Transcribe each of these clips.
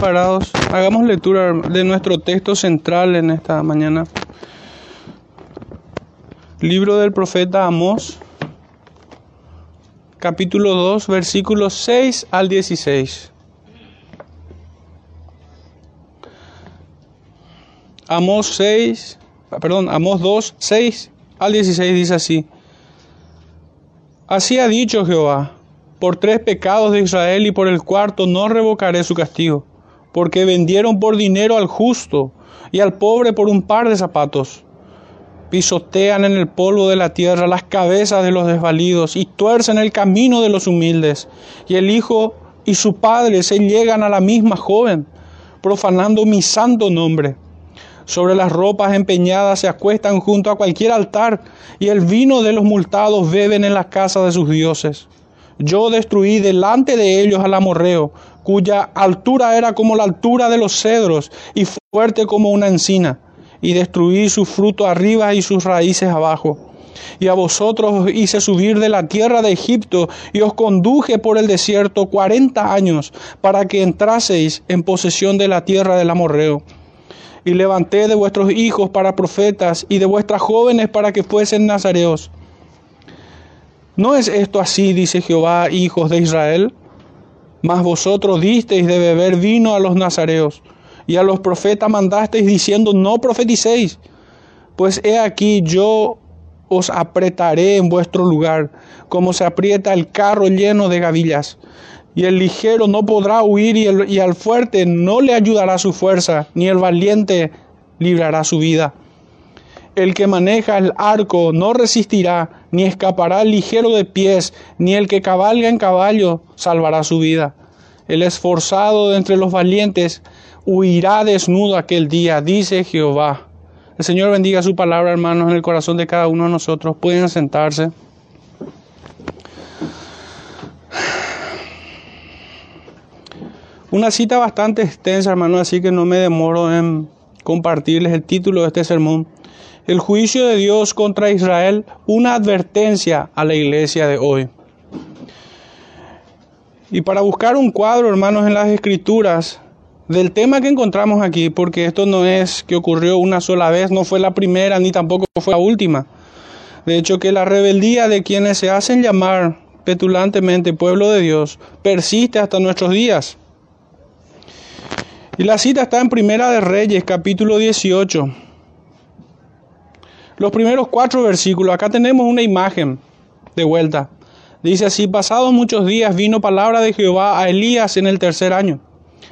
Parados, hagamos lectura de nuestro texto central en esta mañana. Libro del profeta Amós, capítulo 2, versículos 6 al 16. Amós 6, perdón, Amós 2, 6 al 16 dice así. Así ha dicho Jehová, por tres pecados de Israel y por el cuarto no revocaré su castigo, porque vendieron por dinero al justo y al pobre por un par de zapatos. Pisotean en el polvo de la tierra las cabezas de los desvalidos y tuercen el camino de los humildes. Y el hijo y su padre se llegan a la misma joven, profanando mi santo nombre. Sobre las ropas empeñadas se acuestan junto a cualquier altar, y el vino de los multados beben en las casas de sus dioses. Yo destruí delante de ellos al amorreo, cuya altura era como la altura de los cedros y fuerte como una encina, y destruí su fruto arriba y sus raíces abajo. Y a vosotros os hice subir de la tierra de Egipto y os conduje por el desierto cuarenta años para que entraseis en posesión de la tierra del amorreo. Y levanté de vuestros hijos para profetas y de vuestras jóvenes para que fuesen nazareos ¿No es esto así, dice Jehová, hijos de Israel? Mas vosotros disteis de beber vino a los nazareos, y a los profetas mandasteis diciendo, no profeticéis, pues he aquí yo os apretaré en vuestro lugar, como se aprieta el carro lleno de gavillas. Y el ligero no podrá huir y, y al fuerte no le ayudará su fuerza, ni el valiente librará su vida. El que maneja el arco no resistirá, ni escapará ligero de pies, ni el que cabalga en caballo salvará su vida. El esforzado de entre los valientes huirá desnudo aquel día, dice Jehová. El Señor bendiga su palabra, hermanos, en el corazón de cada uno de nosotros. Pueden sentarse. Una cita bastante extensa, hermanos, así que no me demoro en compartirles el título de este sermón el juicio de Dios contra Israel una advertencia a la iglesia de hoy. Y para buscar un cuadro, hermanos, en las escrituras del tema que encontramos aquí, porque esto no es que ocurrió una sola vez, no fue la primera ni tampoco fue la última. De hecho, que la rebeldía de quienes se hacen llamar petulantemente pueblo de Dios persiste hasta nuestros días. Y la cita está en Primera de Reyes, capítulo 18 los primeros cuatro versículos, acá tenemos una imagen de vuelta. Dice así, pasados muchos días vino palabra de Jehová a Elías en el tercer año,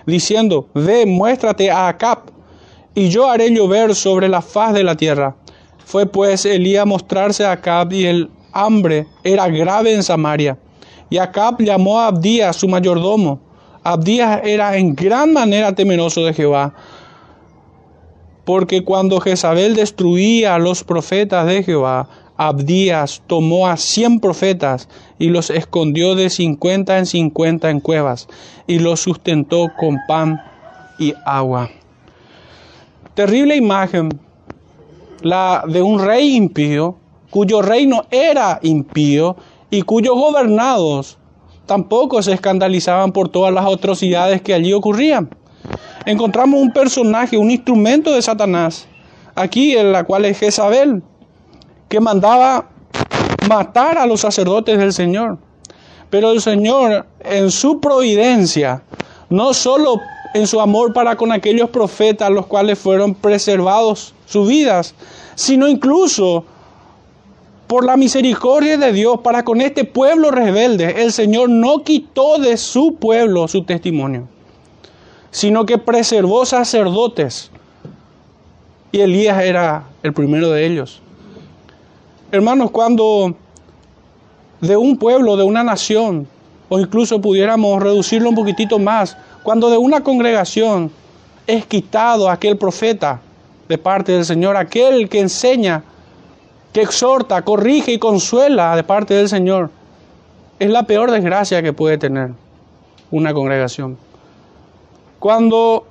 diciendo, ve, muéstrate a Acab, y yo haré llover sobre la faz de la tierra. Fue pues Elías mostrarse a Acab, y el hambre era grave en Samaria. Y Acab llamó a Abdías, su mayordomo. Abdías era en gran manera temeroso de Jehová, porque cuando Jezabel destruía a los profetas de Jehová, Abdías tomó a cien profetas y los escondió de cincuenta en cincuenta en cuevas y los sustentó con pan y agua. Terrible imagen, la de un rey impío, cuyo reino era impío y cuyos gobernados tampoco se escandalizaban por todas las atrocidades que allí ocurrían encontramos un personaje, un instrumento de Satanás, aquí en la cual es Jezabel, que mandaba matar a los sacerdotes del Señor. Pero el Señor, en su providencia, no solo en su amor para con aquellos profetas, los cuales fueron preservados sus vidas, sino incluso por la misericordia de Dios para con este pueblo rebelde, el Señor no quitó de su pueblo su testimonio sino que preservó sacerdotes. Y Elías era el primero de ellos. Hermanos, cuando de un pueblo, de una nación, o incluso pudiéramos reducirlo un poquitito más, cuando de una congregación es quitado aquel profeta de parte del Señor, aquel que enseña, que exhorta, corrige y consuela de parte del Señor, es la peor desgracia que puede tener una congregación. Cuando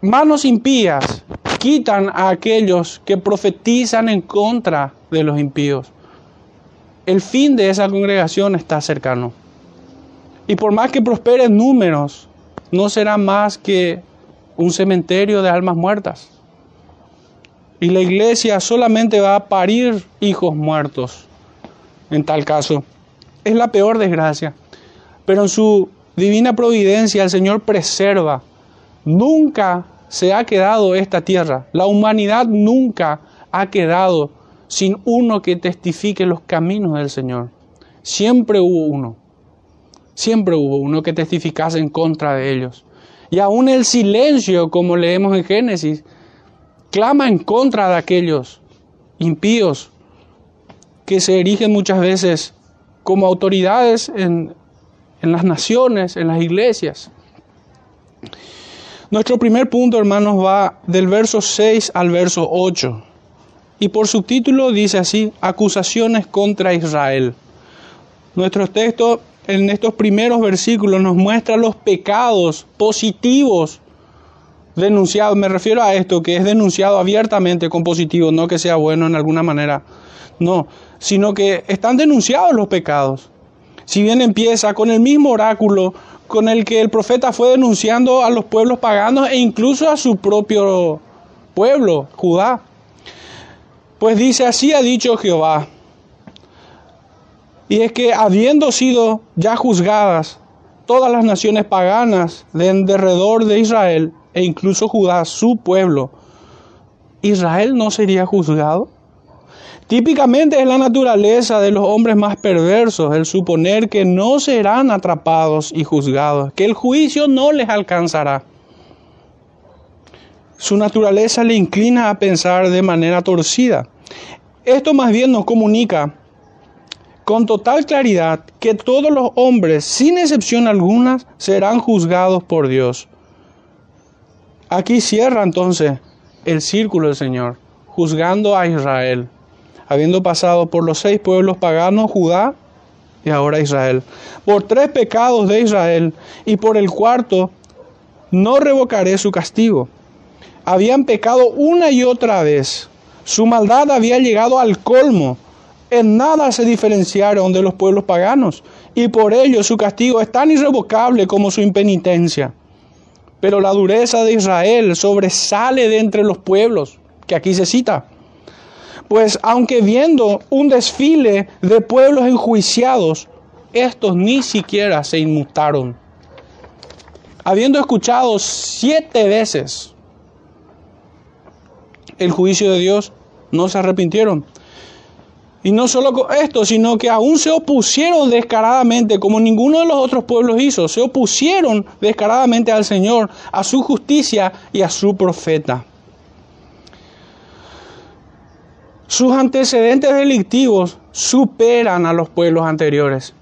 manos impías quitan a aquellos que profetizan en contra de los impíos, el fin de esa congregación está cercano. Y por más que prosperen números, no será más que un cementerio de almas muertas. Y la iglesia solamente va a parir hijos muertos en tal caso. Es la peor desgracia. Pero en su divina providencia el Señor preserva. Nunca se ha quedado esta tierra. La humanidad nunca ha quedado sin uno que testifique los caminos del Señor. Siempre hubo uno. Siempre hubo uno que testificase en contra de ellos. Y aún el silencio, como leemos en Génesis, clama en contra de aquellos impíos que se erigen muchas veces como autoridades en, en las naciones, en las iglesias. Nuestro primer punto, hermanos, va del verso 6 al verso 8. Y por subtítulo dice así, acusaciones contra Israel. Nuestro texto en estos primeros versículos nos muestra los pecados positivos denunciados. Me refiero a esto, que es denunciado abiertamente con positivo, no que sea bueno en alguna manera. No, sino que están denunciados los pecados. Si bien empieza con el mismo oráculo con el que el profeta fue denunciando a los pueblos paganos e incluso a su propio pueblo, Judá. Pues dice, así ha dicho Jehová. Y es que habiendo sido ya juzgadas todas las naciones paganas de derredor de Israel, e incluso Judá, su pueblo, ¿Israel no sería juzgado? Típicamente es la naturaleza de los hombres más perversos el suponer que no serán atrapados y juzgados, que el juicio no les alcanzará. Su naturaleza le inclina a pensar de manera torcida. Esto más bien nos comunica con total claridad que todos los hombres, sin excepción alguna, serán juzgados por Dios. Aquí cierra entonces el círculo del Señor, juzgando a Israel, habiendo pasado por los seis pueblos paganos, Judá y ahora Israel. Por tres pecados de Israel y por el cuarto, no revocaré su castigo. Habían pecado una y otra vez su maldad había llegado al colmo. En nada se diferenciaron de los pueblos paganos, y por ello su castigo es tan irrevocable como su impenitencia. Pero la dureza de Israel sobresale de entre los pueblos, que aquí se cita. Pues aunque viendo un desfile de pueblos enjuiciados, estos ni siquiera se inmutaron. Habiendo escuchado siete veces el juicio de Dios, no se arrepintieron. Y no solo esto, sino que aún se opusieron descaradamente, como ninguno de los otros pueblos hizo, se opusieron descaradamente al Señor, a su justicia y a su profeta. Sus antecedentes delictivos superan a los pueblos anteriores.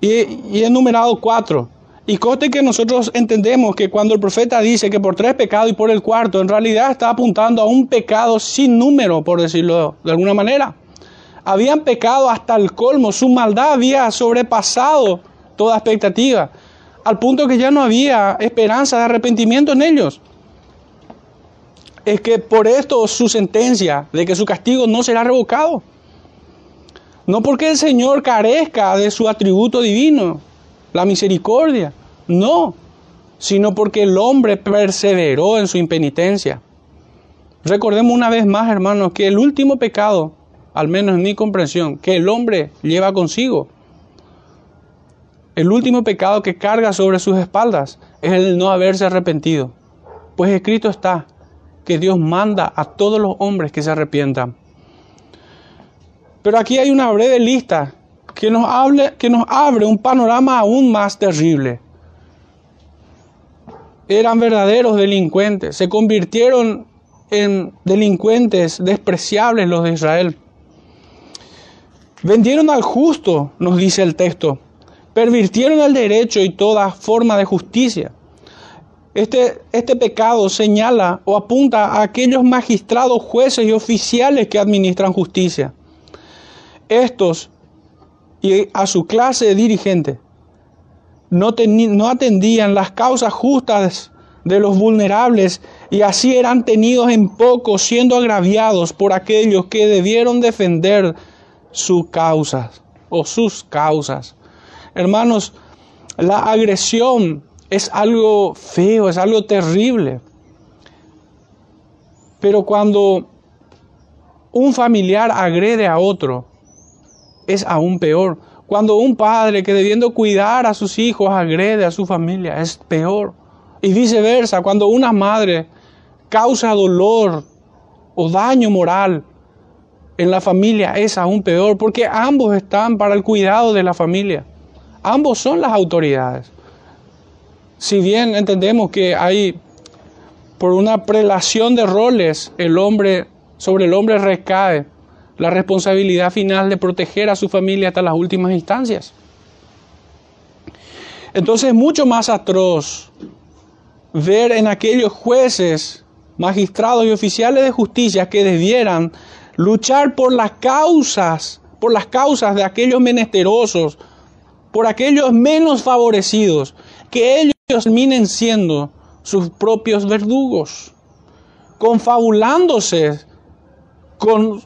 Y, y he enumerado cuatro. Y coste que nosotros entendemos que cuando el profeta dice que por tres pecados y por el cuarto, en realidad está apuntando a un pecado sin número, por decirlo de alguna manera. Habían pecado hasta el colmo, su maldad había sobrepasado toda expectativa, al punto que ya no había esperanza de arrepentimiento en ellos. Es que por esto su sentencia de que su castigo no será revocado. No porque el Señor carezca de su atributo divino, la misericordia. No, sino porque el hombre perseveró en su impenitencia. Recordemos una vez más, hermanos, que el último pecado, al menos en mi comprensión, que el hombre lleva consigo, el último pecado que carga sobre sus espaldas es el no haberse arrepentido. Pues escrito está que Dios manda a todos los hombres que se arrepientan. Pero aquí hay una breve lista que nos, que nos abre un panorama aún más terrible. Eran verdaderos delincuentes, se convirtieron en delincuentes despreciables los de Israel. Vendieron al justo, nos dice el texto, pervirtieron el derecho y toda forma de justicia. Este, este pecado señala o apunta a aquellos magistrados, jueces y oficiales que administran justicia. Estos y a su clase de dirigente. No, no atendían las causas justas de los vulnerables y así eran tenidos en poco, siendo agraviados por aquellos que debieron defender sus causas o sus causas. Hermanos, la agresión es algo feo, es algo terrible. Pero cuando un familiar agrede a otro, es aún peor. Cuando un padre que debiendo cuidar a sus hijos agrede a su familia, es peor. Y viceversa, cuando una madre causa dolor o daño moral en la familia, es aún peor, porque ambos están para el cuidado de la familia. Ambos son las autoridades. Si bien entendemos que hay, por una prelación de roles, el hombre, sobre el hombre recae la responsabilidad final de proteger a su familia hasta las últimas instancias. Entonces es mucho más atroz ver en aquellos jueces, magistrados y oficiales de justicia que debieran luchar por las causas, por las causas de aquellos menesterosos, por aquellos menos favorecidos, que ellos terminen siendo sus propios verdugos, confabulándose con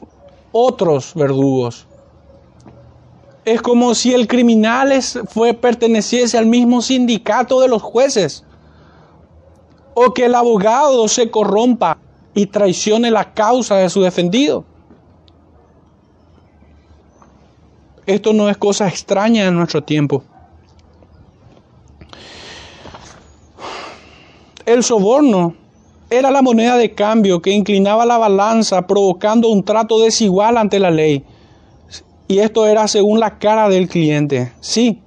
otros verdugos. Es como si el criminal perteneciese al mismo sindicato de los jueces. O que el abogado se corrompa y traicione la causa de su defendido. Esto no es cosa extraña en nuestro tiempo. El soborno era la moneda de cambio que inclinaba la balanza provocando un trato desigual ante la ley. Y esto era según la cara del cliente. Sí,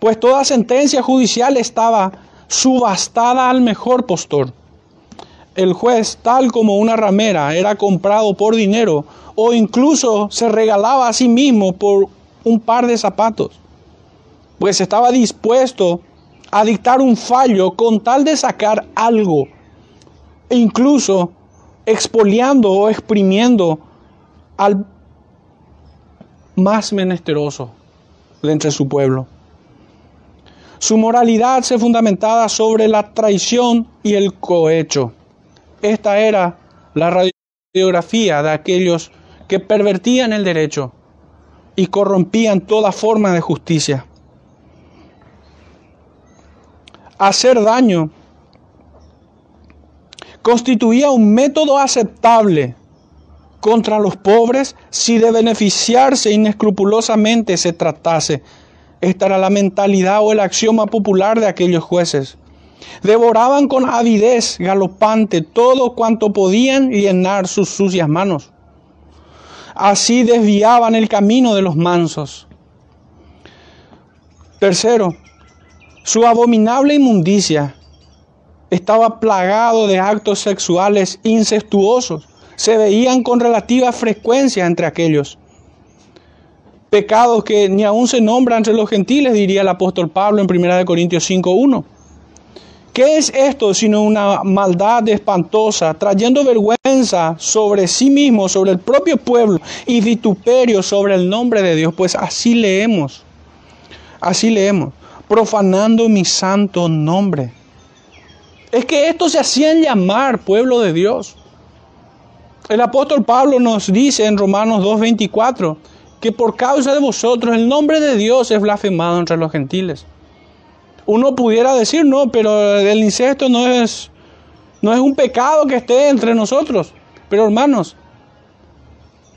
pues toda sentencia judicial estaba subastada al mejor postor. El juez, tal como una ramera, era comprado por dinero o incluso se regalaba a sí mismo por un par de zapatos, pues estaba dispuesto a dictar un fallo con tal de sacar algo e incluso expoliando o exprimiendo al más menesteroso de entre su pueblo. Su moralidad se fundamentaba sobre la traición y el cohecho. Esta era la radiografía de aquellos que pervertían el derecho y corrompían toda forma de justicia. Hacer daño constituía un método aceptable contra los pobres si de beneficiarse inescrupulosamente se tratase. Esta era la mentalidad o el axioma popular de aquellos jueces. Devoraban con avidez galopante todo cuanto podían llenar sus sucias manos. Así desviaban el camino de los mansos. Tercero, su abominable inmundicia estaba plagado de actos sexuales incestuosos. Se veían con relativa frecuencia entre aquellos. Pecados que ni aún se nombran entre los gentiles, diría el apóstol Pablo en 1 Corintios 5.1. ¿Qué es esto sino una maldad espantosa, trayendo vergüenza sobre sí mismo, sobre el propio pueblo y vituperio sobre el nombre de Dios? Pues así leemos, así leemos, profanando mi santo nombre. Es que estos se hacían llamar pueblo de Dios. El apóstol Pablo nos dice en Romanos 2.24 que por causa de vosotros el nombre de Dios es blasfemado entre los gentiles. Uno pudiera decir, no, pero el incesto no es, no es un pecado que esté entre nosotros. Pero hermanos,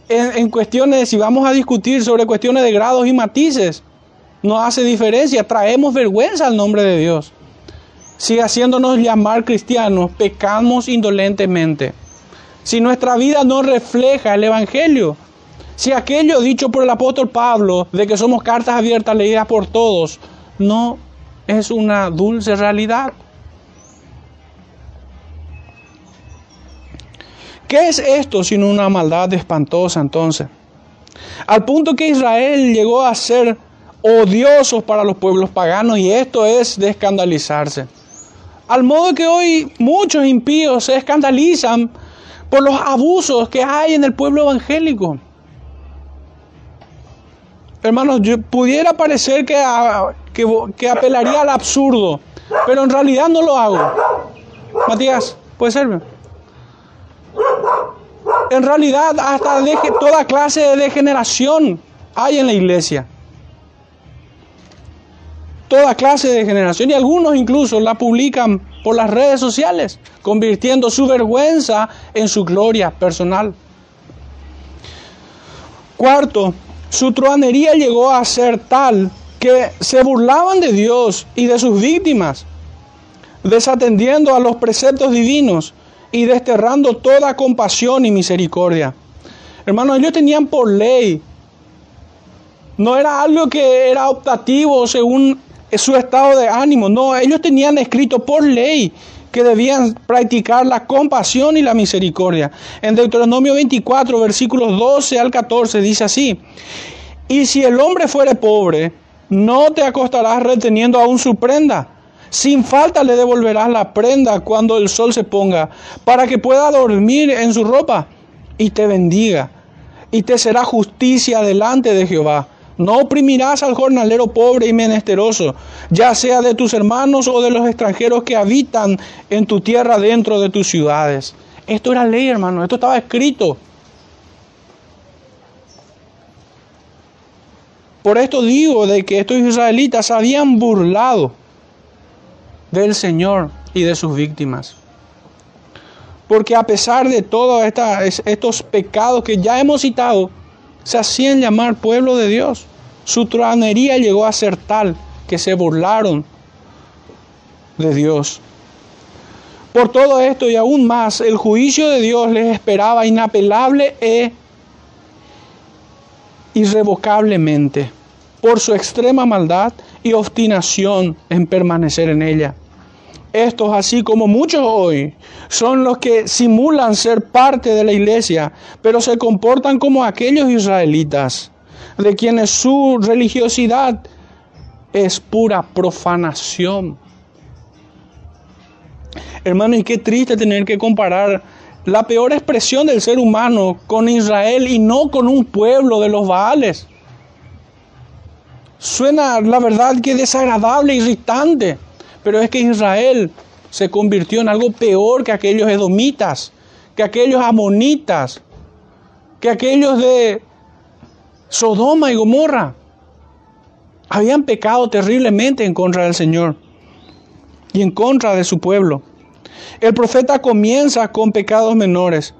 en, en cuestiones, si vamos a discutir sobre cuestiones de grados y matices, no hace diferencia, traemos vergüenza al nombre de Dios si haciéndonos llamar cristianos pecamos indolentemente, si nuestra vida no refleja el Evangelio, si aquello dicho por el apóstol Pablo de que somos cartas abiertas leídas por todos, no es una dulce realidad. ¿Qué es esto sino una maldad espantosa entonces? Al punto que Israel llegó a ser odiosos para los pueblos paganos y esto es de escandalizarse. Al modo que hoy muchos impíos se escandalizan por los abusos que hay en el pueblo evangélico. Hermanos, yo pudiera parecer que, que, apelaría al absurdo, pero en realidad no lo hago. Matías, ¿puede serme? En realidad, hasta de, toda clase de degeneración hay en la iglesia. Toda clase de generación y algunos incluso la publican por las redes sociales, convirtiendo su vergüenza en su gloria personal. Cuarto, su truanería llegó a ser tal que se burlaban de Dios y de sus víctimas, desatendiendo a los preceptos divinos y desterrando toda compasión y misericordia. Hermanos, ellos tenían por ley, no era algo que era optativo según su estado de ánimo, no, ellos tenían escrito por ley que debían practicar la compasión y la misericordia. En Deuteronomio 24, versículos 12 al 14 dice así, y si el hombre fuere pobre, no te acostarás reteniendo aún su prenda. Sin falta le devolverás la prenda cuando el sol se ponga, para que pueda dormir en su ropa y te bendiga, y te será justicia delante de Jehová. No oprimirás al jornalero pobre y menesteroso, ya sea de tus hermanos o de los extranjeros que habitan en tu tierra dentro de tus ciudades. Esto era ley, hermano, esto estaba escrito. Por esto digo de que estos israelitas habían burlado del Señor y de sus víctimas. Porque a pesar de todos estos pecados que ya hemos citado, se hacían llamar pueblo de Dios. Su tronería llegó a ser tal que se burlaron de Dios. Por todo esto y aún más, el juicio de Dios les esperaba inapelable e irrevocablemente por su extrema maldad y obstinación en permanecer en ella. Estos, así como muchos hoy, son los que simulan ser parte de la iglesia, pero se comportan como aquellos israelitas, de quienes su religiosidad es pura profanación. Hermano, y qué triste tener que comparar la peor expresión del ser humano con Israel y no con un pueblo de los Baales. Suena la verdad que desagradable, irritante, pero es que Israel se convirtió en algo peor que aquellos edomitas, que aquellos amonitas, que aquellos de Sodoma y Gomorra. Habían pecado terriblemente en contra del Señor y en contra de su pueblo. El profeta comienza con pecados menores,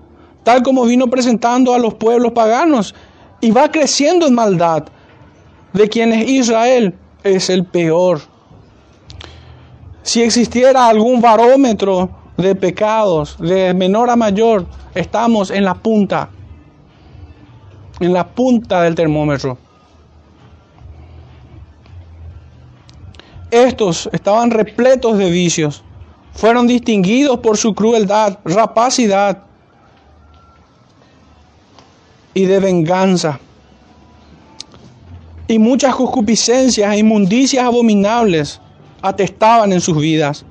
tal como vino presentando a los pueblos paganos, y va creciendo en maldad de quienes Israel es el peor. Si existiera algún barómetro de pecados de menor a mayor, estamos en la punta, en la punta del termómetro. Estos estaban repletos de vicios, fueron distinguidos por su crueldad, rapacidad y de venganza y muchas concupiscencias e inmundicias abominables atestaban en sus vidas.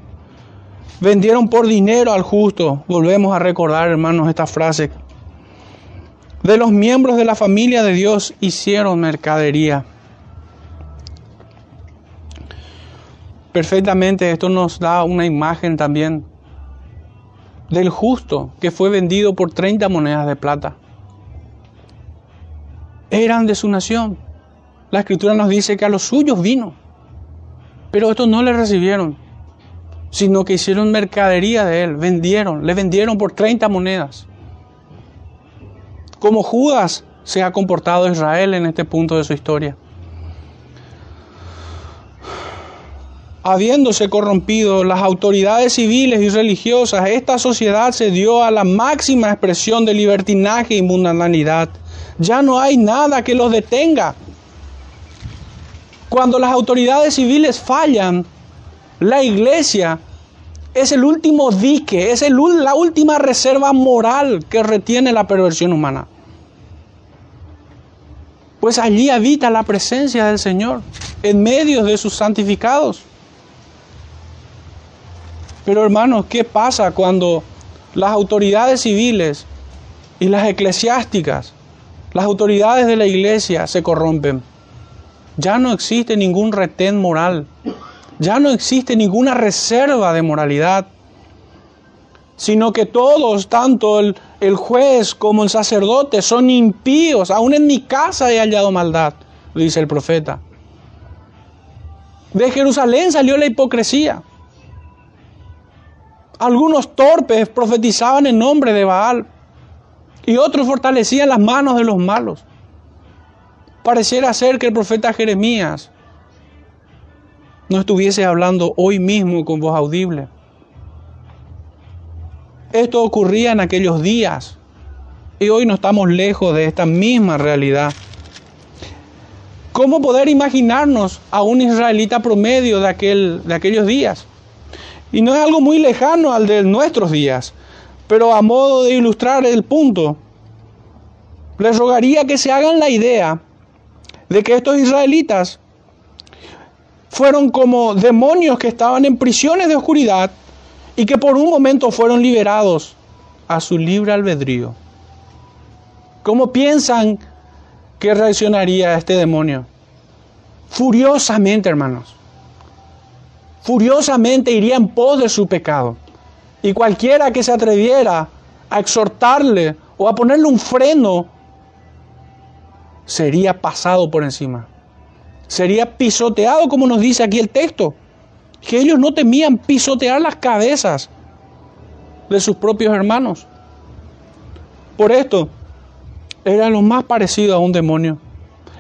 Vendieron por dinero al justo. Volvemos a recordar, hermanos, esta frase. De los miembros de la familia de Dios hicieron mercadería. Perfectamente esto nos da una imagen también del justo que fue vendido por 30 monedas de plata. Eran de su nación, la escritura nos dice que a los suyos vino, pero estos no le recibieron, sino que hicieron mercadería de él, vendieron, le vendieron por 30 monedas. Como Judas se ha comportado Israel en este punto de su historia. Habiéndose corrompido las autoridades civiles y religiosas, esta sociedad se dio a la máxima expresión de libertinaje y mundanalidad. Ya no hay nada que los detenga. Cuando las autoridades civiles fallan, la iglesia es el último dique, es la última reserva moral que retiene la perversión humana. Pues allí habita la presencia del Señor en medio de sus santificados. Pero hermanos, ¿qué pasa cuando las autoridades civiles y las eclesiásticas, las autoridades de la iglesia se corrompen? Ya no existe ningún retén moral, ya no existe ninguna reserva de moralidad, sino que todos, tanto el, el, juez como el sacerdote, son impíos. Aún en mi casa he hallado maldad, dice el profeta. De Jerusalén salió la hipocresía. Algunos torpes profetizaban en nombre de Baal y otros fortalecían las manos de los malos. Pareciera ser que el profeta Jeremías no estuviese hablando hoy mismo con voz audible. Esto ocurría en aquellos días y hoy no estamos lejos de esta misma realidad. ¿Cómo poder imaginarnos a un israelita promedio de, aquel, de aquellos días? Y no es algo muy lejano al de nuestros días, pero a modo de ilustrar el punto, les rogaría que se hagan la idea de que estos israelitas fueron como demonios que estaban en prisiones de oscuridad y que por un momento fueron liberados a su libre albedrío. ¿Cómo piensan que reaccionaría este demonio? Furiosamente, hermanos. Furiosamente iría en pos de su pecado. Y cualquiera que se atreviera a exhortarle o a ponerle un freno sería pasado por encima. Sería pisoteado, como nos dice aquí el texto. Que ellos no temían pisotear las cabezas de sus propios hermanos. Por esto, era lo más parecido a un demonio.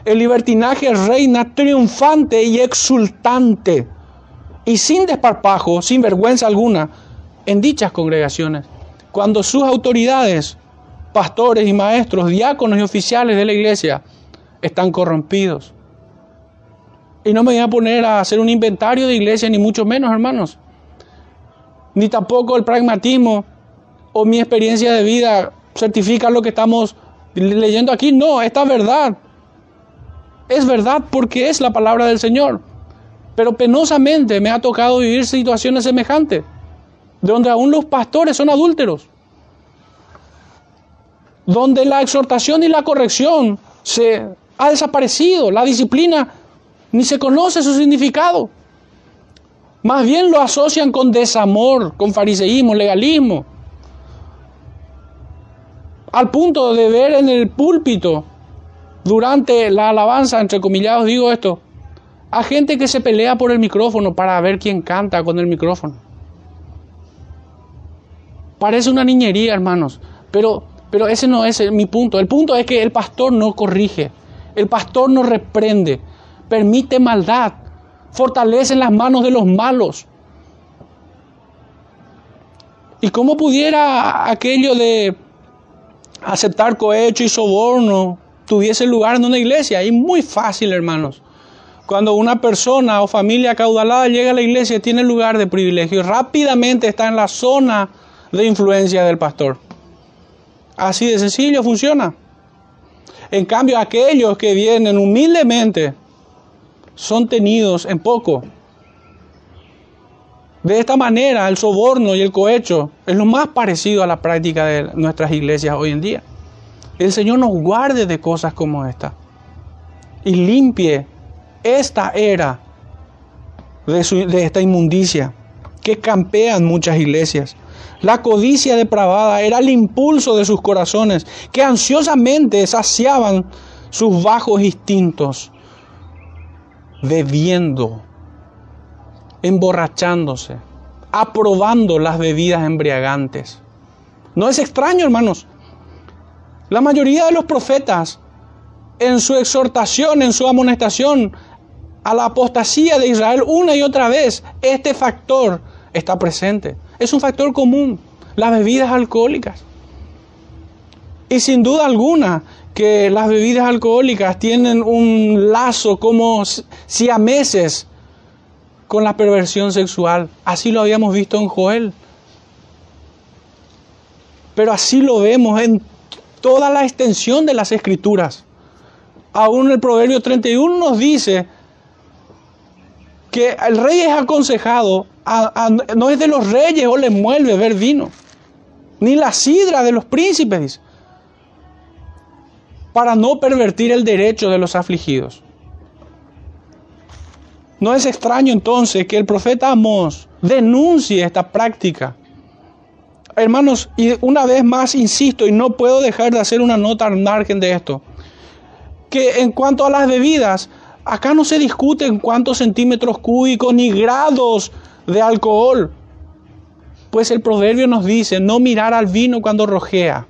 El libertinaje reina triunfante y exultante y sin desparpajo, sin vergüenza alguna, en dichas congregaciones. Cuando sus autoridades, pastores y maestros, diáconos y oficiales de la iglesia, están corrompidos. Y no me voy a poner a hacer un inventario de iglesia, ni mucho menos, hermanos. Ni tampoco el pragmatismo o mi experiencia de vida certifica lo que estamos leyendo aquí. No, esta verdad. Es verdad porque es la palabra del Señor. Pero penosamente me ha tocado vivir situaciones semejantes, donde aún los pastores son adúlteros, donde la exhortación y la corrección se ha desaparecido. La disciplina ni se conoce su significado. Más bien lo asocian con desamor, con fariseísmo, legalismo. Al punto de ver en el púlpito, durante la alabanza, entre comillados digo esto, a gente que se pelea por el micrófono para ver quién canta con el micrófono. Parece una niñería, hermanos, pero, pero ese no es mi punto. El punto es que el pastor no corrige. El pastor no reprende, permite maldad, fortalece las manos de los malos. ¿Y cómo pudiera aquello de aceptar cohecho y soborno tuviese lugar en una iglesia? Es muy fácil, hermanos. Cuando una persona o familia caudalada llega a la iglesia, tiene lugar de privilegio, rápidamente está en la zona de influencia del pastor. Así de sencillo funciona. En cambio, aquellos que vienen humildemente son tenidos en poco. De esta manera, el soborno y el cohecho es lo más parecido a la práctica de nuestras iglesias hoy en día. El Señor nos guarde de cosas como esta y limpie esta era de, de esta inmundicia que campean muchas iglesias. La codicia depravada era el impulso de sus corazones, que ansiosamente saciaban sus bajos instintos, bebiendo, emborrachándose, aprobando las bebidas embriagantes. No es extraño, hermanos. La mayoría de los profetas, en su exhortación, en su amonestación a la apostasía de Israel, una y otra vez, este factor está presente. Es un factor común, las bebidas alcohólicas. Y sin duda alguna que las bebidas alcohólicas tienen un lazo como si a meses con la perversión sexual. Así lo habíamos visto en Joel. Pero así lo vemos en toda la extensión de las escrituras. Aún el Proverbio 31 nos dice que el rey es aconsejado no es de los reyes o le mueve ver vino, ni la sidra de los príncipes, para no pervertir el derecho de los afligidos. No es extraño entonces que el profeta Amós denuncie esta práctica. Hermanos, y una vez más insisto, y no puedo dejar de hacer una nota al margen de esto, que en cuanto a las bebidas, Acá no se discute en cuántos centímetros cúbicos ni grados de alcohol. Pues el proverbio nos dice, no mirar al vino cuando rojea,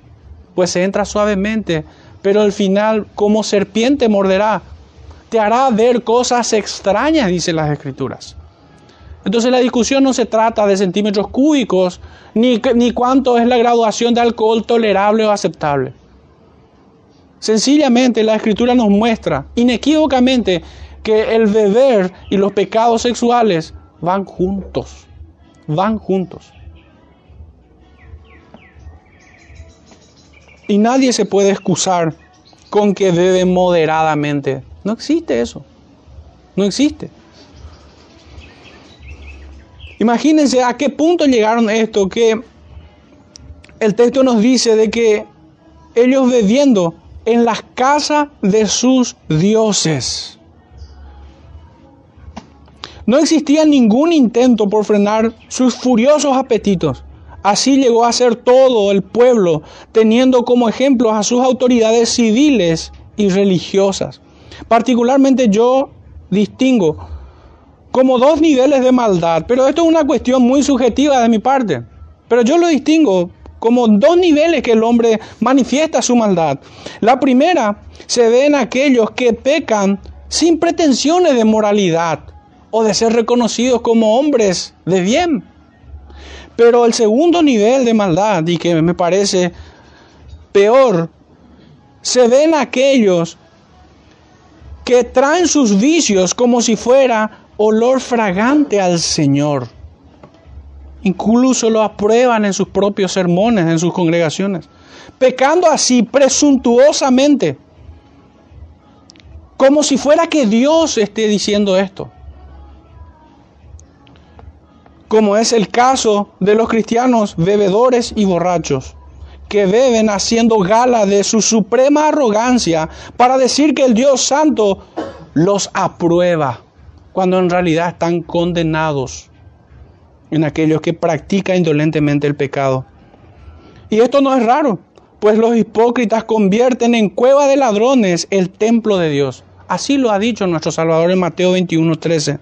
pues se entra suavemente, pero al final como serpiente morderá. Te hará ver cosas extrañas, dice las escrituras. Entonces la discusión no se trata de centímetros cúbicos, ni, ni cuánto es la graduación de alcohol tolerable o aceptable. Sencillamente la escritura nos muestra inequívocamente que el beber y los pecados sexuales van juntos, van juntos. Y nadie se puede excusar con que bebe moderadamente. No existe eso. No existe. Imagínense a qué punto llegaron esto, que el texto nos dice de que ellos bebiendo en las casas de sus dioses. No existía ningún intento por frenar sus furiosos apetitos. Así llegó a ser todo el pueblo, teniendo como ejemplos a sus autoridades civiles y religiosas. Particularmente yo distingo como dos niveles de maldad, pero esto es una cuestión muy subjetiva de mi parte. Pero yo lo distingo como dos niveles que el hombre manifiesta su maldad. La primera se ve en aquellos que pecan sin pretensiones de moralidad o de ser reconocidos como hombres de bien. Pero el segundo nivel de maldad, y que me parece peor, se ve en aquellos que traen sus vicios como si fuera olor fragante al Señor. Incluso lo aprueban en sus propios sermones, en sus congregaciones. Pecando así presuntuosamente. Como si fuera que Dios esté diciendo esto. Como es el caso de los cristianos bebedores y borrachos que beben haciendo gala de su suprema arrogancia para decir que el Dios Santo los aprueba, cuando en realidad están condenados en aquellos que practican indolentemente el pecado. Y esto no es raro, pues los hipócritas convierten en cueva de ladrones el templo de Dios. Así lo ha dicho nuestro Salvador en Mateo 21, 13.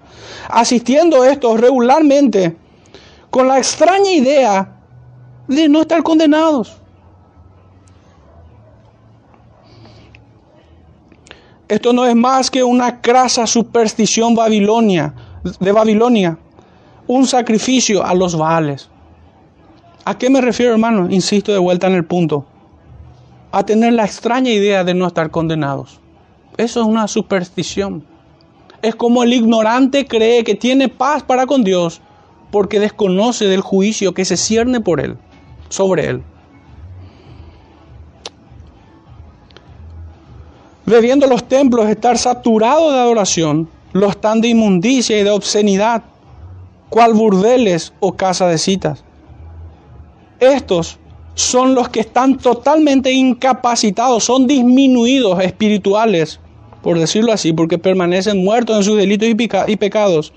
Asistiendo estos regularmente con la extraña idea de no estar condenados. Esto no es más que una crasa superstición babilonia, de Babilonia, un sacrificio a los Baales. ¿A qué me refiero, hermano? Insisto de vuelta en el punto. A tener la extraña idea de no estar condenados. Eso es una superstición. Es como el ignorante cree que tiene paz para con Dios porque desconoce del juicio que se cierne por él, sobre él. Bebiendo los templos estar saturados de adoración, los están de inmundicia y de obscenidad cual burdeles o casa de citas. Estos son los que están totalmente incapacitados, son disminuidos espirituales, por decirlo así, porque permanecen muertos en sus delitos y, pecados.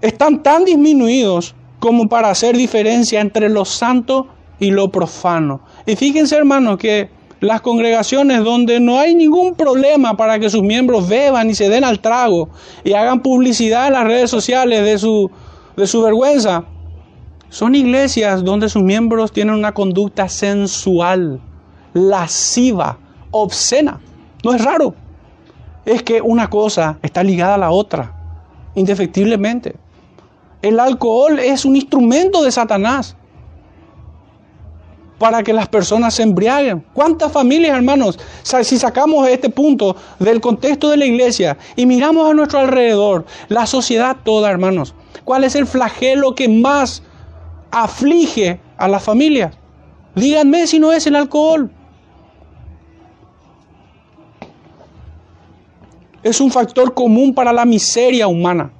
Están tan disminuidos como para hacer diferencia entre lo santo y lo profano. Y fíjense, hermanos, que las congregaciones donde no hay ningún problema para que sus miembros beban y se den al trago y hagan publicidad en las redes sociales de su, de su vergüenza, son iglesias donde sus miembros tienen una conducta sensual, lasciva, obscena. No es raro. Es que una cosa está ligada a la otra, indefectiblemente. El alcohol es un instrumento de Satanás para que las personas se embriaguen. ¿Cuántas familias, hermanos? Si sacamos este punto del contexto de la iglesia y miramos a nuestro alrededor, la sociedad toda, hermanos, ¿cuál es el flagelo que más aflige a las familias? Díganme si no es el alcohol. Es un factor común para la miseria humana.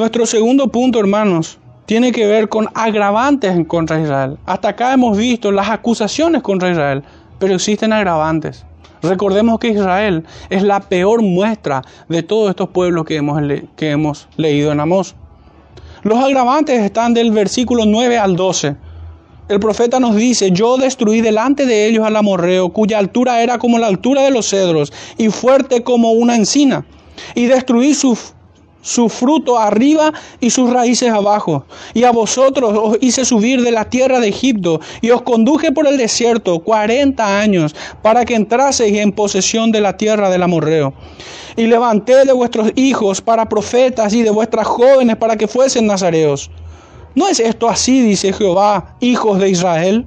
Nuestro segundo punto, hermanos, tiene que ver con agravantes contra Israel. Hasta acá hemos visto las acusaciones contra Israel, pero existen agravantes. Recordemos que Israel es la peor muestra de todos estos pueblos que hemos, que hemos leído en Amós. Los agravantes están del versículo 9 al 12. El profeta nos dice, yo destruí delante de ellos al amorreo, cuya altura era como la altura de los cedros y fuerte como una encina, y destruí su, su fruto arriba y sus raíces abajo. Y a vosotros os hice subir de la tierra de Egipto y os conduje por el desierto cuarenta años para que entraseis en posesión de la tierra del amorreo. Y levanté de vuestros hijos para profetas y de vuestras jóvenes para que fuesen nazareos. ¿No es esto así, dice Jehová, hijos de Israel?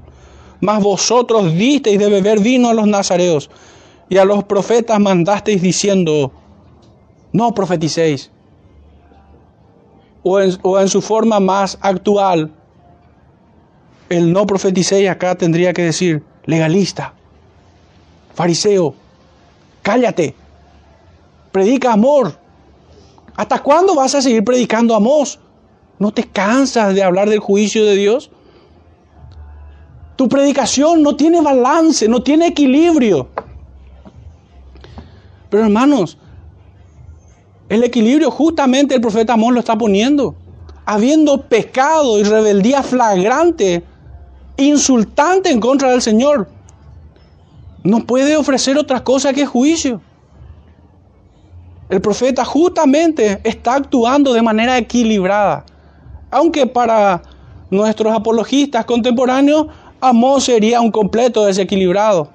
Mas vosotros disteis de beber vino a los nazareos y a los profetas mandasteis diciendo, no profeticéis. O en, su forma más actual, el no profeticéis acá tendría que decir legalista, fariseo, cállate, predica amor. ¿Hasta cuándo vas a seguir predicando amor? ¿No te cansas de hablar del juicio de Dios? Tu predicación no tiene balance, no tiene equilibrio. Pero hermanos, el equilibrio justamente el profeta Amós lo está poniendo. Habiendo pecado y rebeldía flagrante, insultante en contra del Señor, no puede ofrecer otra cosa que juicio. El profeta justamente está actuando de manera equilibrada. Aunque para nuestros apologistas contemporáneos, Amós sería un completo desequilibrado.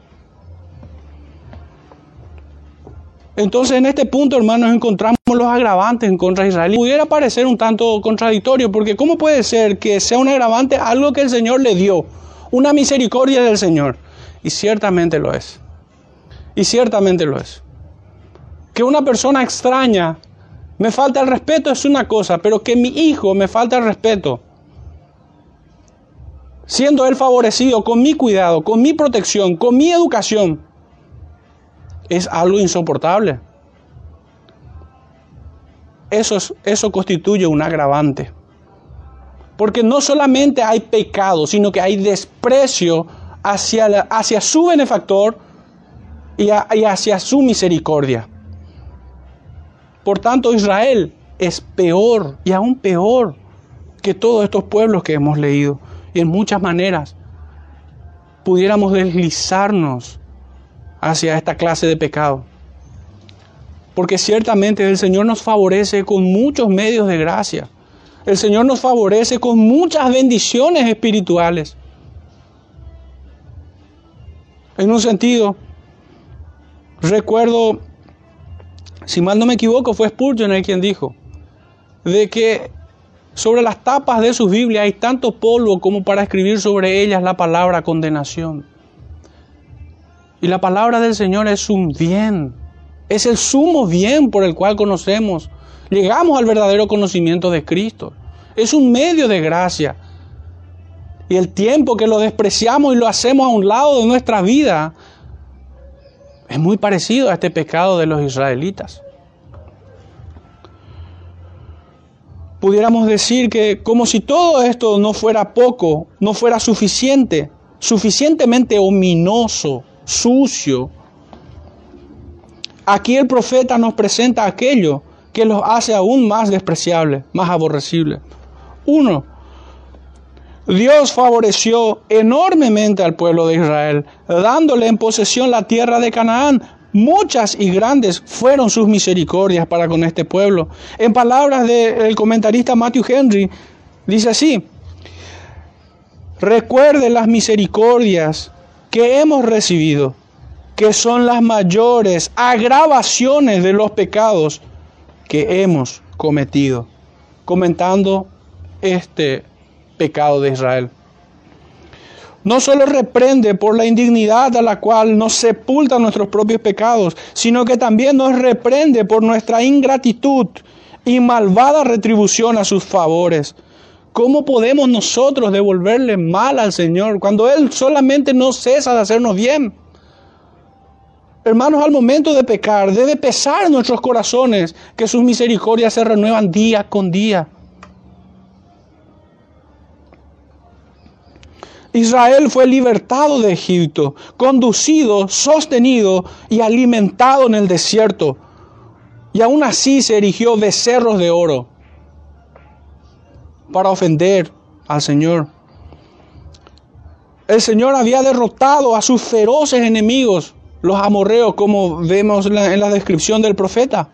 Entonces en este punto, hermanos, encontramos los agravantes en contra de Israel. Pudiera parecer un tanto contradictorio, porque ¿cómo puede ser que sea un agravante algo que el Señor le dio? Una misericordia del Señor. Y ciertamente lo es. Y ciertamente lo es. Que una persona extraña me falta el respeto es una cosa, pero que mi hijo me falta el respeto, siendo él favorecido con mi cuidado, con mi protección, con mi educación, es algo insoportable. Eso, eso constituye un agravante. Porque no solamente hay pecado, sino que hay desprecio hacia, hacia su benefactor y hacia su misericordia. Por tanto, Israel es peor y aún peor que todos estos pueblos que hemos leído. Y en muchas maneras pudiéramos deslizarnos hacia esta clase de pecado. Porque ciertamente el Señor nos favorece con muchos medios de gracia. El Señor nos favorece con muchas bendiciones espirituales. En un sentido, recuerdo si mal no me equivoco, fue Spurgeon el quien dijo de que sobre las tapas de sus Biblias hay tanto polvo como para escribir sobre ellas la palabra condenación. Y la palabra del Señor es un bien, es el sumo bien por el cual conocemos, llegamos al verdadero conocimiento de Cristo. Es un medio de gracia. Y el tiempo que lo despreciamos y lo hacemos a un lado de nuestra vida es muy parecido a este pecado de los israelitas. Pudiéramos decir que como si todo esto no fuera poco, no fuera suficiente, suficientemente ominoso, sucio, aquí el profeta nos presenta aquello que los hace aún más despreciables, más aborrecibles. Uno, Dios favoreció enormemente al pueblo de Israel, dándole en posesión la tierra de Canaán. Muchas y grandes fueron sus misericordias para con este pueblo. En palabras del comentarista Matthew Henry, dice así, recuerde las misericordias que hemos recibido, que son las mayores agravaciones de los pecados que hemos cometido. Comentando este pecado de Israel. No solo reprende por la indignidad a la cual nos sepultan nuestros propios pecados, sino que también nos reprende por nuestra ingratitud y malvada retribución a sus favores. ¿Cómo podemos nosotros devolverle mal al Señor cuando Él solamente no cesa de hacernos bien? Hermanos, al momento de pecar debe pesar nuestros corazones que sus misericordias se renuevan día con día. Israel fue libertado de Egipto, conducido, sostenido y alimentado en el desierto. Y aún así se erigió becerros de oro para ofender al Señor. El Señor había derrotado a sus feroces enemigos, los amorreos, como vemos en la descripción del profeta.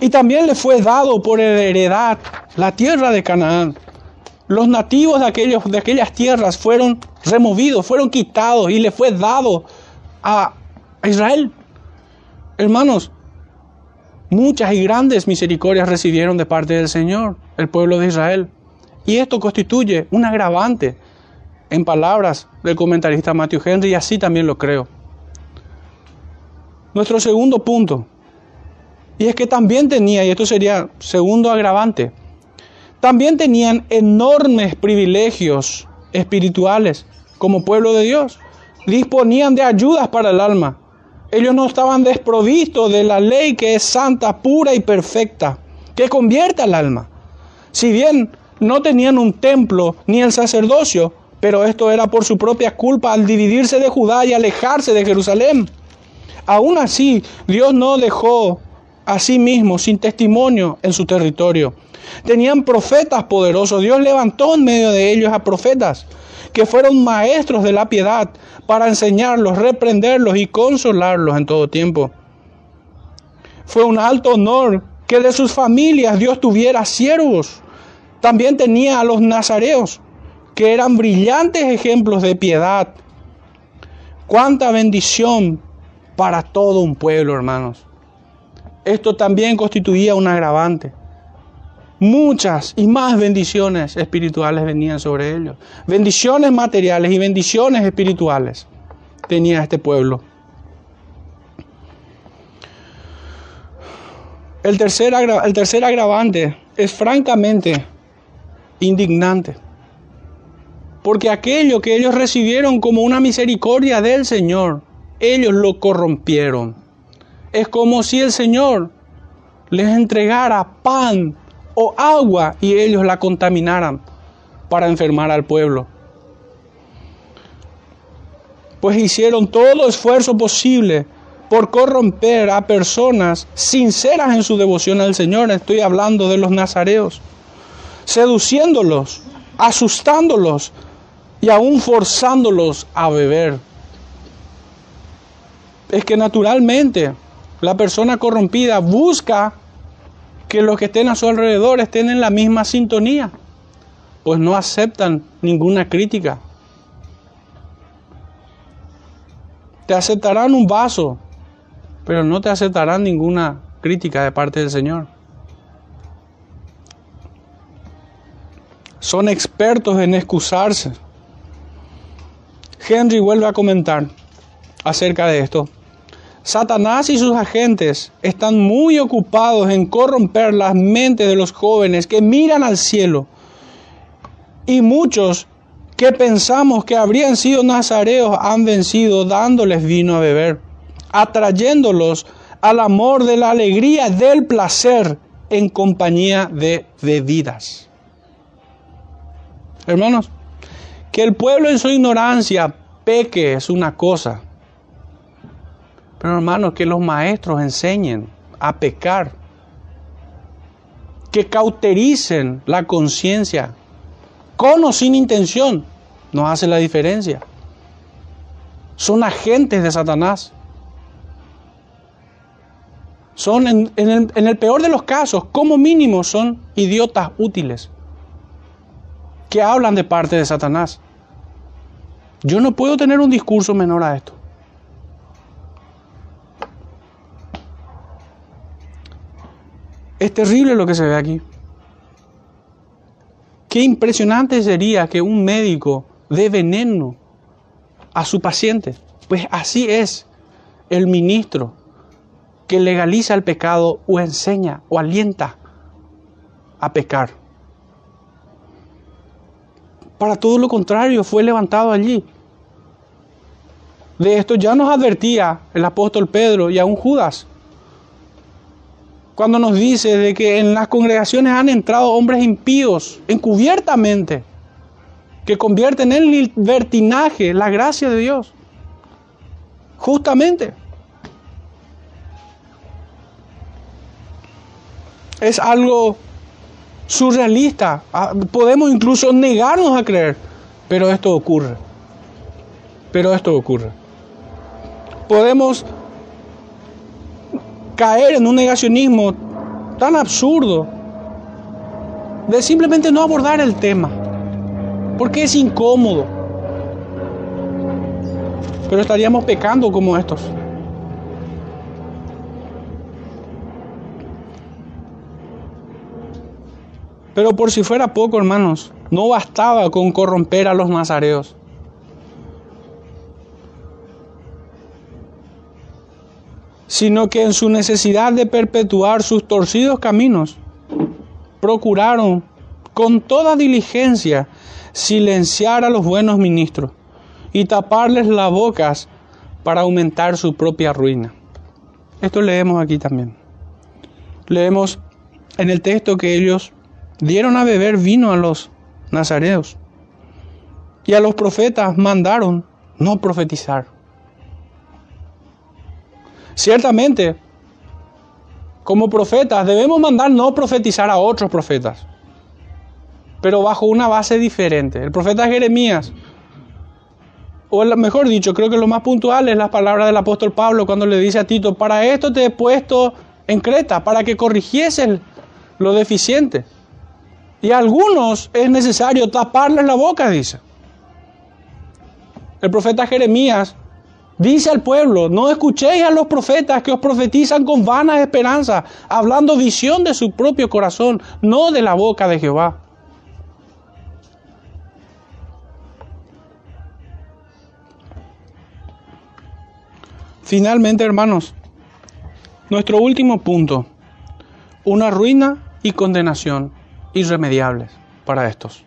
Y también le fue dado por heredad la tierra de Canaán. Los nativos de, de aquellas tierras fueron removidos, fueron quitados y le fue dado a Israel. Hermanos, muchas y grandes misericordias recibieron de parte del Señor el pueblo de Israel. Y esto constituye un agravante en palabras del comentarista Matthew Henry y así también lo creo. Nuestro segundo punto y es que también tenía, y esto sería segundo agravante, también tenían enormes privilegios espirituales como pueblo de Dios. Disponían de ayudas para el alma. Ellos no estaban desprovistos de la ley que es santa, pura y perfecta, que convierte al alma. Si bien no tenían un templo ni el sacerdocio, pero esto era por su propia culpa al dividirse de Judá y alejarse de Jerusalén. Aún así, Dios no dejó a sí mismo sin testimonio en su territorio. Tenían profetas poderosos. Dios levantó en medio de ellos a profetas que fueron maestros de la piedad para enseñarlos, reprenderlos y consolarlos en todo tiempo. Fue un alto honor que de sus familias Dios tuviera siervos. También tenía a los nazareos, que eran brillantes ejemplos de piedad. Cuánta bendición para todo un pueblo, hermanos esto también constituía un agravante. Muchas y más bendiciones espirituales venían sobre ellos. Bendiciones materiales y bendiciones espirituales tenía este pueblo. El tercer, el tercer agravante es francamente indignante. Porque aquello que ellos recibieron como una misericordia del Señor, ellos lo corrompieron es como si el Señor les entregara pan o agua y ellos la contaminaran para enfermar al pueblo. Pues hicieron todo esfuerzo posible por corromper a personas sinceras en su devoción al Señor. Estoy hablando de los nazareos, seduciéndolos, asustándolos y aún forzándolos a beber. Es que naturalmente la persona corrompida busca que los que estén a su alrededor estén en la misma sintonía, pues no aceptan ninguna crítica. Te aceptarán un vaso, pero no te aceptarán ninguna crítica de parte del Señor. Son expertos en excusarse. Henry vuelve a comentar acerca de esto. Satanás y sus agentes están muy ocupados en corromper las mentes de los jóvenes que miran al cielo. Y muchos que pensamos que habrían sido nazareos han vencido dándoles vino a beber, atrayéndolos al amor de la alegría del placer en compañía de bebidas. Hermanos, que el pueblo en su ignorancia peque es una cosa, pero hermanos, que los maestros enseñen a pecar, que cautericen la conciencia, con o sin intención, no hace la diferencia. Son agentes de Satanás. Son, en, el, el peor de los casos, como mínimo, son idiotas útiles que hablan de parte de Satanás. Yo no puedo tener un discurso menor a esto. Es terrible lo que se ve aquí. Qué impresionante sería que un médico dé veneno a su paciente. Pues así es el ministro que legaliza el pecado o enseña o alienta a pecar. Para todo lo contrario, fue levantado allí. De esto ya nos advertía el apóstol Pedro y aún Judas cuando nos dice de que en las congregaciones han entrado hombres impíos encubiertamente, que convierten en libertinaje la gracia de Dios. Justamente. Es algo surrealista. Ah, podemos incluso negarnos a creer Pero esto ocurre. Pero esto ocurre. Podemos caer en un negacionismo tan absurdo de simplemente no abordar el tema, porque es incómodo. Pero estaríamos pecando como estos. Pero por si fuera poco, hermanos, no bastaba con corromper a los nazareos. sino que en su necesidad de perpetuar sus torcidos caminos, procuraron con toda diligencia silenciar a los buenos ministros y taparles las bocas para aumentar su propia ruina. Esto leemos aquí también. Leemos en el texto que ellos dieron a beber vino a los nazareos y a los profetas mandaron no profetizar. Ciertamente, como profetas debemos mandar no profetizar a otros profetas, pero bajo una base diferente. El profeta Jeremías, o mejor dicho, creo que lo más puntual es las palabras del apóstol Pablo cuando le dice a Tito, para esto te he puesto en Creta, para que corrigiesen lo deficiente. Y a algunos es necesario taparles la boca, dice. El profeta Jeremías Dice al pueblo, no escuchéis a los profetas que os profetizan con vanas esperanzas, hablando visión de su propio corazón, no de la boca de Jehová. Finalmente, hermanos, nuestro último punto, una ruina y condenación irremediables para estos.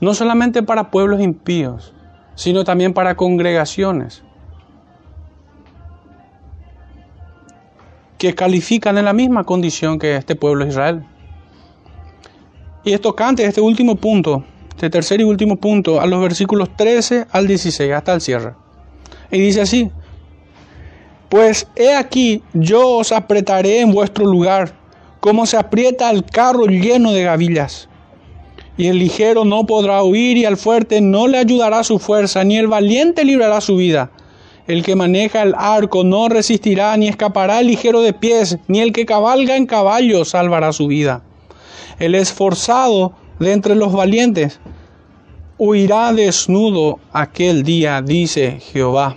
No solamente para pueblos impíos, sino también para congregaciones que califican en la misma condición que este pueblo de Israel. Y esto cante este último punto, este tercer y último punto, a los versículos 13 al 16, hasta el cierre. Y dice así, pues he aquí yo os apretaré en vuestro lugar, como se aprieta el carro lleno de gavillas y el ligero no podrá huir y al fuerte no le ayudará su fuerza, ni el valiente librará su vida. El que maneja el arco no resistirá ni escapará el ligero de pies, ni el que cabalga en caballo salvará su vida. El esforzado de entre los valientes huirá desnudo aquel día, dice Jehová.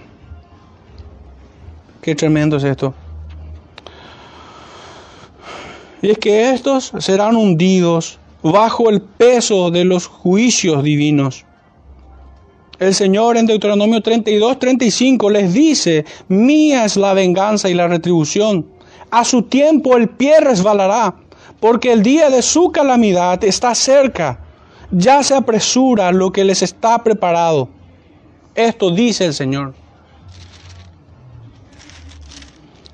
Qué tremendo es esto. Y es que estos serán hundidos bajo el peso de los juicios divinos. El Señor en Deuteronomio 32, 35 les dice, mía es la venganza y la retribución. A su tiempo el pie resbalará, porque el día de su calamidad está cerca. Ya se apresura lo que les está preparado. Esto dice el Señor.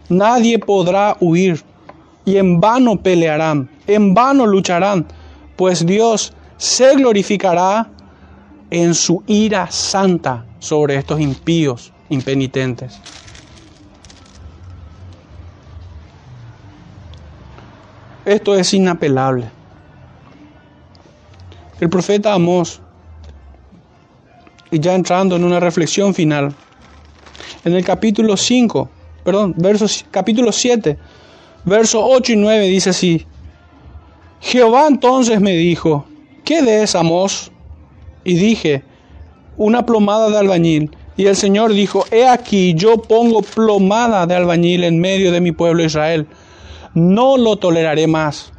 Nadie podrá huir y en vano pelearán, en vano lucharán, pues Dios se glorificará en su ira santa sobre estos impíos impenitentes. Esto es inapelable. El profeta Amós, y ya entrando en una reflexión final, en el capítulo 5, perdón, versos, capítulo 7, versos 8 y 9 dice así, Jehová entonces me dijo, ¿qué des, Amos? Y dije, una plomada de albañil. Y el Señor dijo, he aquí, yo pongo plomada de albañil en medio de mi pueblo Israel. No lo toleraré más.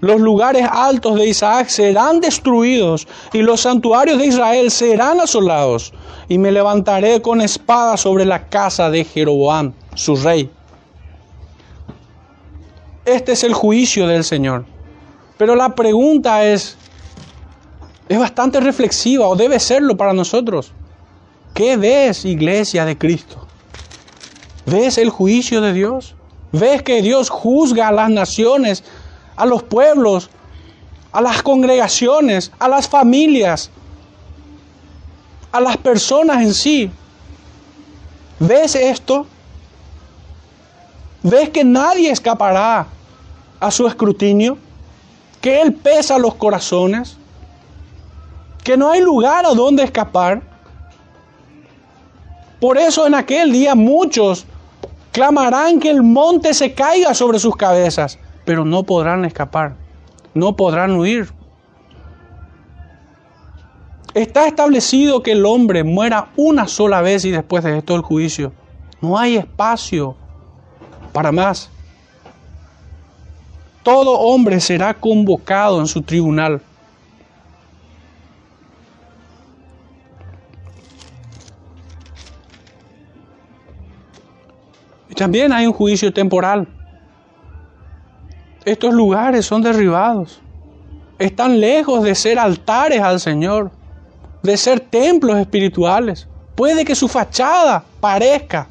Los lugares altos de Isaac serán destruidos y los santuarios de Israel serán asolados. Y me levantaré con espada sobre la casa de Jeroboam, su rey. Este es el juicio del Señor. Pero la pregunta es, es bastante reflexiva o debe serlo para nosotros. ¿Qué ves, iglesia de Cristo? ¿Ves el juicio de Dios? ¿Ves que Dios juzga a las naciones, a los pueblos, a las congregaciones, a las familias, a las personas en sí? ¿Ves esto? ¿Ves que nadie escapará a su escrutinio? que Él pesa los corazones. que no hay lugar a donde escapar. Por eso en aquel día muchos clamarán que el monte se caiga sobre sus cabezas, pero no podrán escapar, no podrán huir. Está establecido que el hombre muera una sola vez y después de esto el juicio. No hay espacio para más. Todo hombre será convocado en su tribunal. Y también hay un juicio temporal. Estos lugares son derribados. Están lejos de ser altares al Señor de ser templos espirituales. Puede que su fachada parezca,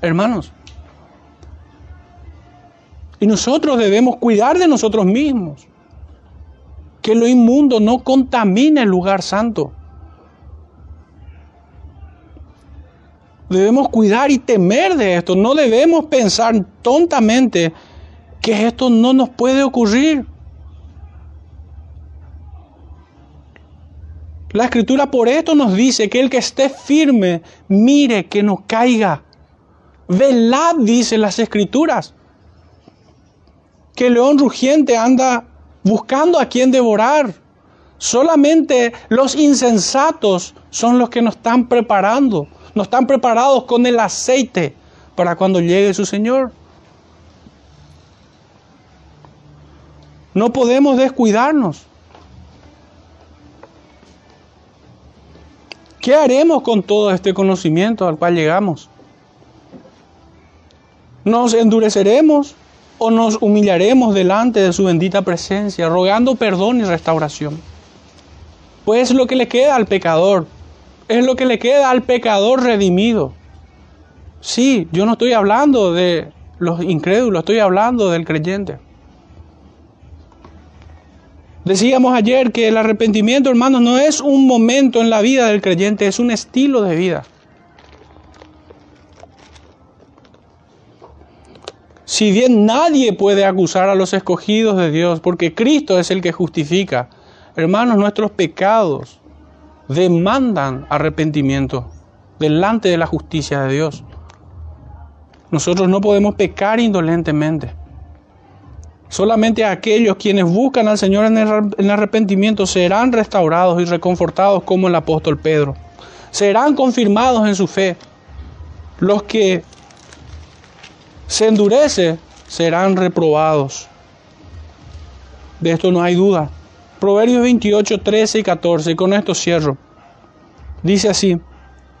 hermanos. Y nosotros debemos cuidar de nosotros mismos. Que lo inmundo no contamine el lugar santo. Debemos cuidar y temer de esto. No debemos pensar tontamente que esto no nos puede ocurrir. La escritura por esto nos dice que el que esté firme, mire que no caiga. Velad, dice las escrituras. Que el león rugiente anda buscando a quien devorar. Solamente los insensatos son los que nos están preparando. No están preparados con el aceite para cuando llegue su Señor. No podemos descuidarnos. ¿Qué haremos con todo este conocimiento al cual llegamos? ¿Nos endureceremos o nos humillaremos delante de su bendita presencia, rogando perdón y restauración? Pues es lo que le queda al pecador, es lo que le queda al pecador redimido. Sí, yo no estoy hablando de los incrédulos, estoy hablando del creyente. Decíamos ayer que el arrepentimiento, hermanos, no es un momento en la vida del creyente, es un estilo de vida. Si bien nadie puede acusar a los escogidos de Dios, porque Cristo es el que justifica, hermanos, nuestros pecados demandan arrepentimiento delante de la justicia de Dios. Nosotros no podemos pecar indolentemente. Solamente aquellos quienes buscan al Señor en el arrepentimiento serán restaurados y reconfortados como el apóstol Pedro. Serán confirmados en su fe. Los que se endurecen serán reprobados. De esto no hay duda. Proverbios 28, 13 y 14. con esto cierro. Dice así.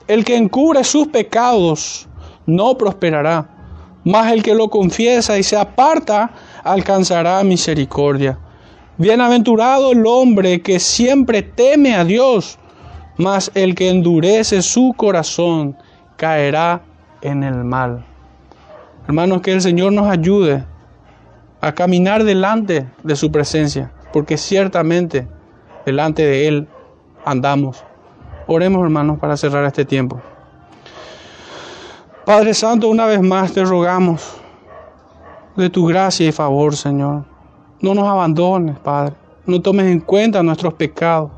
El que encubre sus pecados no prosperará mas el que lo confiesa y se aparta alcanzará misericordia. Bienaventurado el hombre que siempre teme a Dios, mas el que endurece su corazón caerá en el mal. Hermanos, que el Señor nos ayude a caminar delante de su presencia, porque ciertamente delante de Él andamos. Oremos, hermanos, para cerrar este tiempo. Padre Santo, una vez más te rogamos de tu gracia y favor, Señor. No nos abandones, Padre. No tomes en cuenta nuestros pecados.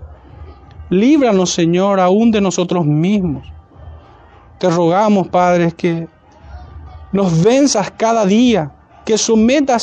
Líbranos, Señor, aún de nosotros mismos. Te rogamos, Padre, que nos venzas cada día, que sometas,